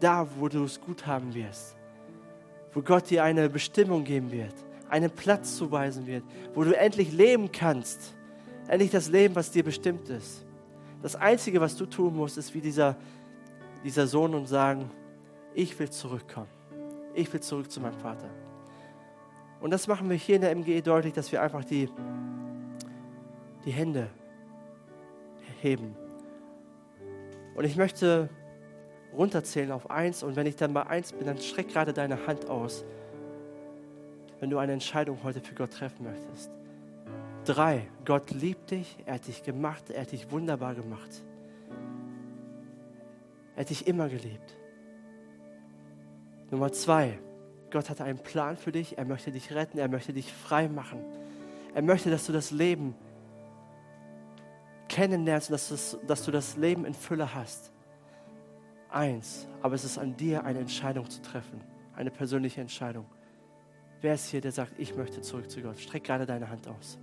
Da, wo du es gut haben wirst. Wo Gott dir eine Bestimmung geben wird. Einen Platz zuweisen wird. Wo du endlich leben kannst. Endlich das Leben, was dir bestimmt ist. Das Einzige, was du tun musst, ist wie dieser, dieser Sohn und sagen, ich will zurückkommen. Ich will zurück zu meinem Vater. Und das machen wir hier in der MGE deutlich, dass wir einfach die, die Hände heben. Und ich möchte runterzählen auf eins und wenn ich dann bei eins bin, dann streck gerade deine Hand aus, wenn du eine Entscheidung heute für Gott treffen möchtest. Drei, Gott liebt dich, er hat dich gemacht, er hat dich wunderbar gemacht. Er hat dich immer geliebt. Nummer zwei, Gott hat einen Plan für dich, er möchte dich retten, er möchte dich frei machen. Er möchte, dass du das Leben kennenlernst und dass, das, dass du das Leben in Fülle hast. Eins, aber es ist an dir, eine Entscheidung zu treffen, eine persönliche Entscheidung. Wer ist hier, der sagt, ich möchte zurück zu Gott? Streck gerade deine Hand aus.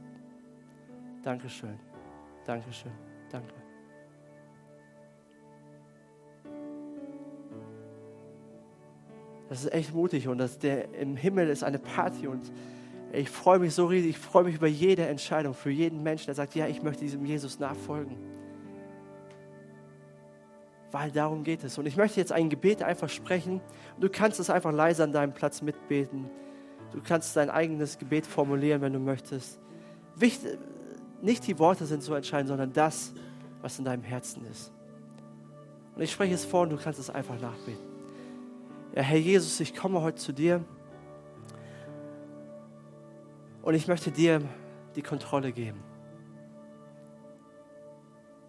Dankeschön. Dankeschön. Danke. Das ist echt mutig und das, der, im Himmel ist eine Party und ich freue mich so riesig, ich freue mich über jede Entscheidung für jeden Menschen, der sagt, ja, ich möchte diesem Jesus nachfolgen. Weil darum geht es. Und ich möchte jetzt ein Gebet einfach sprechen. Du kannst es einfach leise an deinem Platz mitbeten. Du kannst dein eigenes Gebet formulieren, wenn du möchtest. Wichtig, nicht die Worte sind so entscheidend, sondern das, was in deinem Herzen ist. Und ich spreche es vor und du kannst es einfach nachbeten. Ja, Herr Jesus, ich komme heute zu dir und ich möchte dir die Kontrolle geben.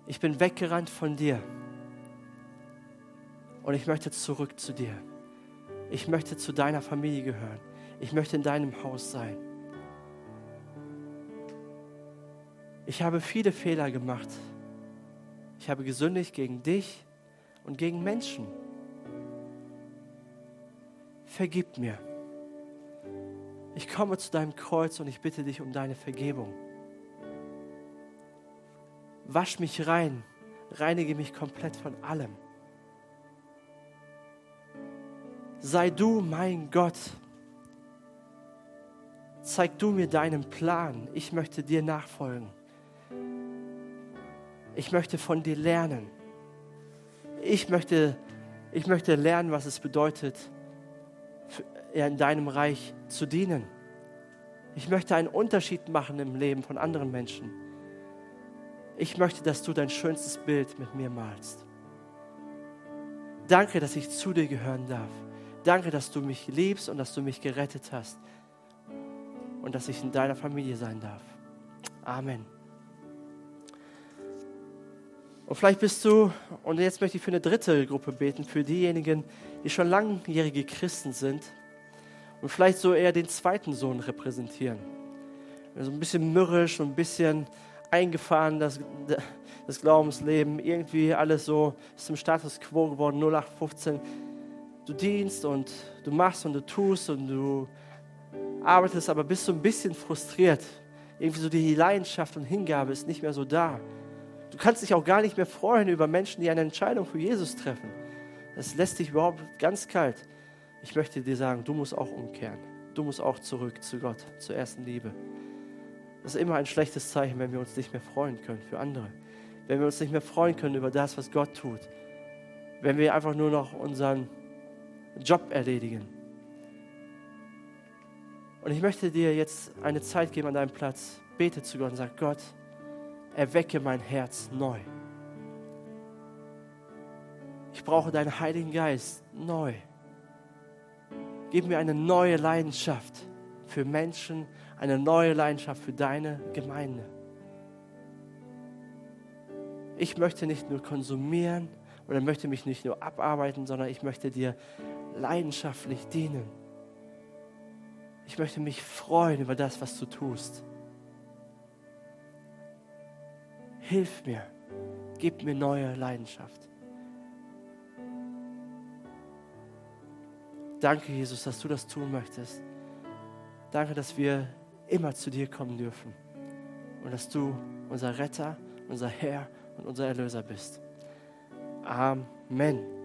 Ich bin weggerannt von dir und ich möchte zurück zu dir. Ich möchte zu deiner Familie gehören. Ich möchte in deinem Haus sein. Ich habe viele Fehler gemacht. Ich habe gesündigt gegen dich und gegen Menschen. Vergib mir. Ich komme zu deinem Kreuz und ich bitte dich um deine Vergebung. Wasch mich rein, reinige mich komplett von allem. Sei du mein Gott. Zeig du mir deinen Plan. Ich möchte dir nachfolgen. Ich möchte von dir lernen. Ich möchte, ich möchte lernen, was es bedeutet, in deinem Reich zu dienen. Ich möchte einen Unterschied machen im Leben von anderen Menschen. Ich möchte, dass du dein schönstes Bild mit mir malst. Danke, dass ich zu dir gehören darf. Danke, dass du mich liebst und dass du mich gerettet hast und dass ich in deiner Familie sein darf. Amen. Und vielleicht bist du, und jetzt möchte ich für eine dritte Gruppe beten, für diejenigen, die schon langjährige Christen sind und vielleicht so eher den zweiten Sohn repräsentieren. So ein bisschen mürrisch und ein bisschen eingefahren, das, das Glaubensleben, irgendwie alles so ist zum Status quo geworden, 0815. Du dienst und du machst und du tust und du arbeitest, aber bist so ein bisschen frustriert. Irgendwie so die Leidenschaft und Hingabe ist nicht mehr so da. Du kannst dich auch gar nicht mehr freuen über Menschen, die eine Entscheidung für Jesus treffen. Das lässt dich überhaupt ganz kalt. Ich möchte dir sagen, du musst auch umkehren. Du musst auch zurück zu Gott, zur ersten Liebe. Das ist immer ein schlechtes Zeichen, wenn wir uns nicht mehr freuen können für andere. Wenn wir uns nicht mehr freuen können über das, was Gott tut. Wenn wir einfach nur noch unseren Job erledigen. Und ich möchte dir jetzt eine Zeit geben an deinem Platz. Bete zu Gott und sag, Gott, erwecke mein Herz neu. Ich brauche deinen Heiligen Geist neu. Gib mir eine neue Leidenschaft für Menschen, eine neue Leidenschaft für deine Gemeinde. Ich möchte nicht nur konsumieren oder möchte mich nicht nur abarbeiten, sondern ich möchte dir leidenschaftlich dienen. Ich möchte mich freuen über das, was du tust. Hilf mir, gib mir neue Leidenschaft. Danke, Jesus, dass du das tun möchtest. Danke, dass wir immer zu dir kommen dürfen und dass du unser Retter, unser Herr und unser Erlöser bist. Amen.